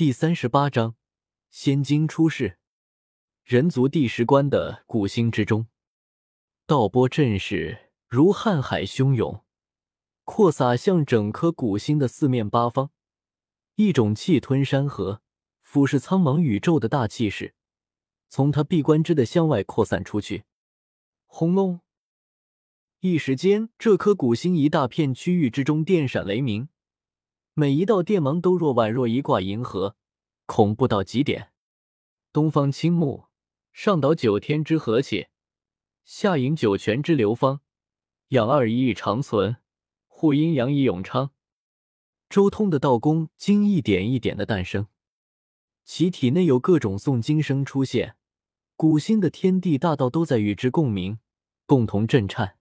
第三十八章，仙经出世。人族第十关的古星之中，道波阵势如瀚海汹涌，扩洒向整颗古星的四面八方。一种气吞山河、俯视苍茫宇宙的大气势，从他闭关之的向外扩散出去。轰隆！一时间，这颗古星一大片区域之中电闪雷鸣。每一道电芒都若宛若一挂银河，恐怖到极点。东方青木，上导九天之和气，下引九泉之流芳，养二仪以长存，护阴阳以永昌。周通的道功经一点一点的诞生，其体内有各种诵经声出现，古星的天地大道都在与之共鸣，共同震颤。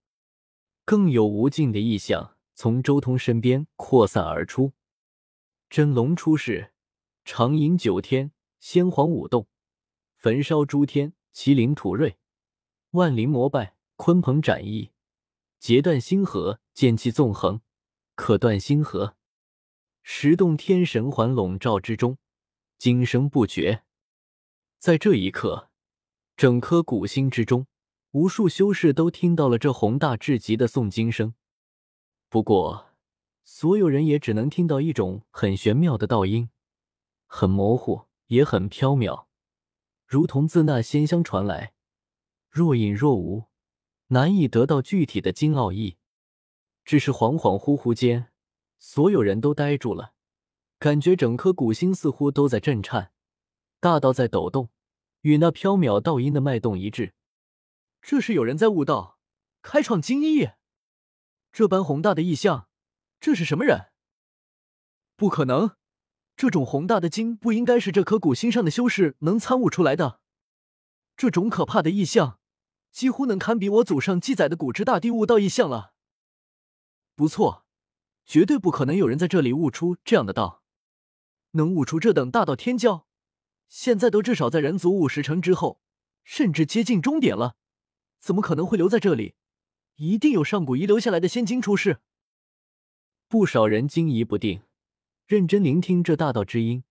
更有无尽的异象从周通身边扩散而出。真龙出世，长饮九天，先皇舞动，焚烧诸天，麒麟吐锐，万灵膜拜，鲲鹏展翼，截断星河，剑气纵横，可断星河。十洞天神环笼罩之中，惊声不绝。在这一刻，整颗古星之中，无数修士都听到了这宏大至极的诵经声。不过，所有人也只能听到一种很玄妙的道音，很模糊，也很飘渺，如同自那仙乡传来，若隐若无，难以得到具体的经奥义。只是恍恍惚惚间，所有人都呆住了，感觉整颗古星似乎都在震颤，大道在抖动，与那飘渺道音的脉动一致。这是有人在悟道，开创经义，这般宏大的意象。这是什么人？不可能！这种宏大的经不应该是这颗古星上的修士能参悟出来的。这种可怕的异象，几乎能堪比我祖上记载的古之大帝悟道异象了。不错，绝对不可能有人在这里悟出这样的道。能悟出这等大道天骄，现在都至少在人族五十成之后，甚至接近终点了。怎么可能会留在这里？一定有上古遗留下来的仙经出世。不少人惊疑不定，认真聆听这大道之音，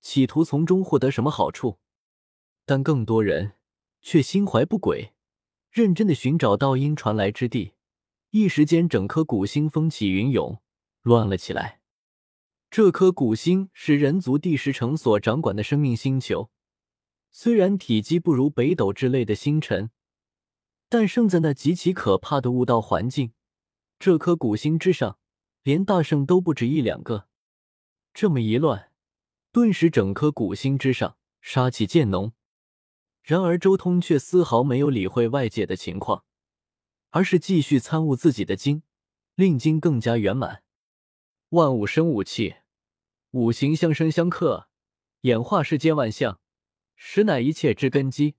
企图从中获得什么好处。但更多人却心怀不轨，认真的寻找道音传来之地。一时间，整颗古星风起云涌，乱了起来。这颗古星是人族第十城所掌管的生命星球，虽然体积不如北斗之类的星辰，但胜在那极其可怕的悟道环境。这颗古星之上。连大圣都不止一两个，这么一乱，顿时整颗古星之上杀气渐浓。然而周通却丝毫没有理会外界的情况，而是继续参悟自己的经，令经更加圆满。万物生五气，五行相生相克，演化世间万象，实乃一切之根基。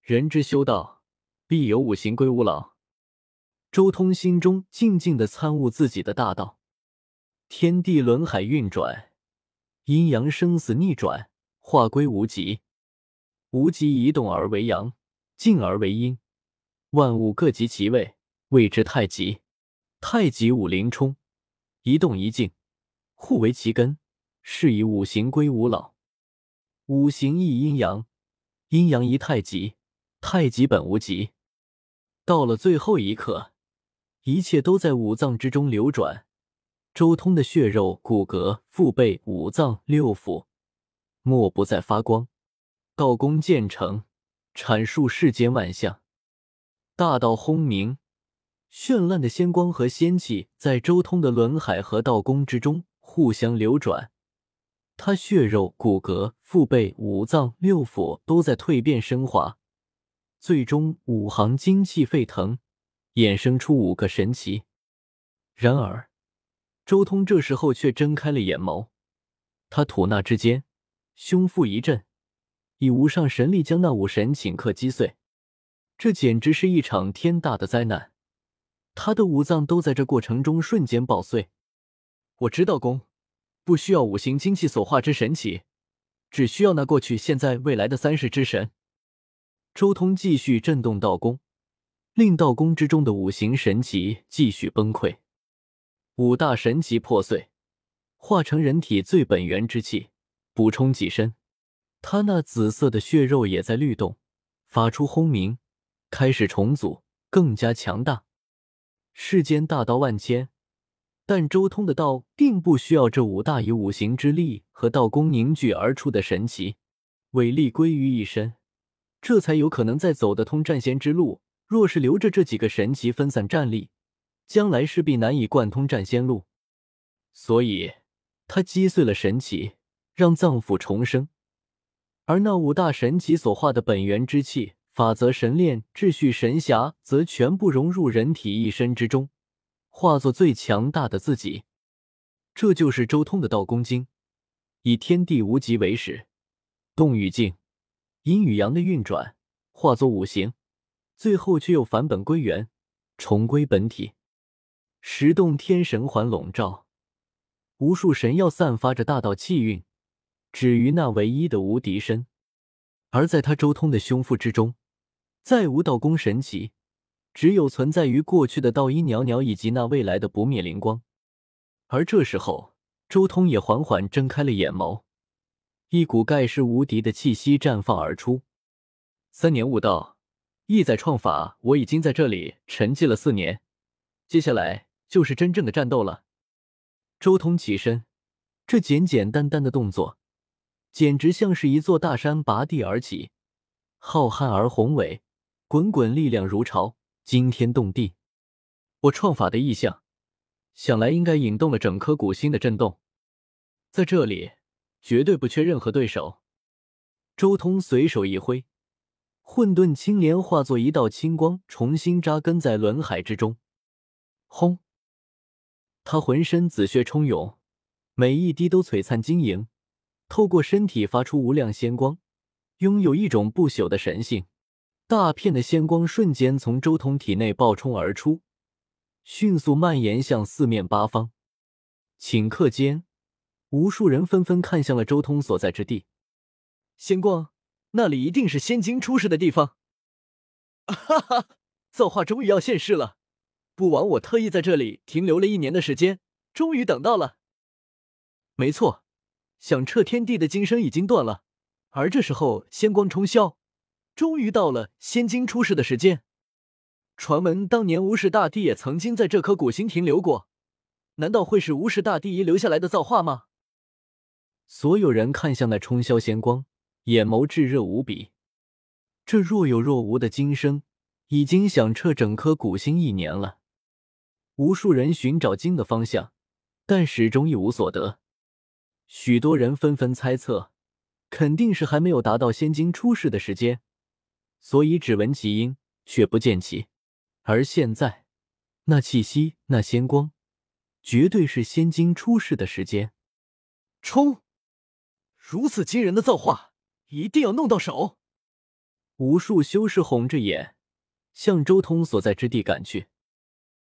人之修道，必有五行归五老。周通心中静静的参悟自己的大道，天地轮海运转，阴阳生死逆转，化归无极，无极移动而为阳，静而为阴，万物各极其位，谓之太极。太极五灵冲，一动一静，互为其根，是以五行归五老。五行一阴阳，阴阳一太极，太极本无极。到了最后一刻。一切都在五脏之中流转，周通的血肉、骨骼、腹背、五脏六腑，莫不在发光。道功渐成，阐述世间万象，大道轰鸣，绚烂的仙光和仙气在周通的轮海和道宫之中互相流转。他血肉、骨骼、腹背、五脏六腑都在蜕变升华，最终五行精气沸腾。衍生出五个神奇。然而，周通这时候却睁开了眼眸。他吐纳之间，胸腹一震，以无上神力将那五神顷刻击碎。这简直是一场天大的灾难！他的五脏都在这过程中瞬间爆碎。我知道功不需要五行精气所化之神奇，只需要那过去、现在、未来的三世之神。周通继续震动道功。令道宫之中的五行神奇继续崩溃，五大神奇破碎，化成人体最本源之气，补充己身。他那紫色的血肉也在律动，发出轰鸣，开始重组，更加强大。世间大道万千，但周通的道并不需要这五大以五行之力和道功凝聚而出的神奇，伟力归于一身，这才有可能再走得通战仙之路。若是留着这几个神奇分散战力，将来势必难以贯通战仙路。所以，他击碎了神奇，让脏腑重生。而那五大神奇所化的本源之气、法则、神炼、秩序、神侠，则全部融入人体一身之中，化作最强大的自己。这就是周通的道功经，以天地无极为始，动与静、阴与阳的运转，化作五行，最后却又返本归元，重归本体。十洞天神环笼罩，无数神药散发着大道气运。止于那唯一的无敌身，而在他周通的胸腹之中，再无道功神奇，只有存在于过去的道音袅袅以及那未来的不灭灵光。而这时候，周通也缓缓睁开了眼眸，一股盖世无敌的气息绽放而出。三年悟道，意在创法，我已经在这里沉寂了四年，接下来就是真正的战斗了。周通起身，这简简单单的动作。简直像是一座大山拔地而起，浩瀚而宏伟，滚滚力量如潮，惊天动地。我创法的意象，想来应该引动了整颗古星的震动。在这里，绝对不缺任何对手。周通随手一挥，混沌青莲化作一道青光，重新扎根在轮海之中。轰！他浑身紫血冲涌，每一滴都璀璨晶莹。透过身体发出无量仙光，拥有一种不朽的神性。大片的仙光瞬间从周通体内爆冲而出，迅速蔓延向四面八方。顷刻间，无数人纷纷看向了周通所在之地。仙光，那里一定是仙经出世的地方。哈哈，造化终于要现世了！不枉我特意在这里停留了一年的时间，终于等到了。没错。响彻天地的金声已经断了，而这时候仙光冲霄，终于到了仙经出世的时间。传闻当年无始大帝也曾经在这颗古星停留过，难道会是无始大帝遗留下来的造化吗？所有人看向那冲霄仙光，眼眸炙热无比。这若有若无的金声，已经响彻整颗古星一年了。无数人寻找金的方向，但始终一无所得。许多人纷纷猜测，肯定是还没有达到仙经出世的时间，所以只闻其音却不见其。而现在，那气息，那仙光，绝对是仙经出世的时间。冲！如此惊人的造化，一定要弄到手！无数修士红着眼，向周通所在之地赶去。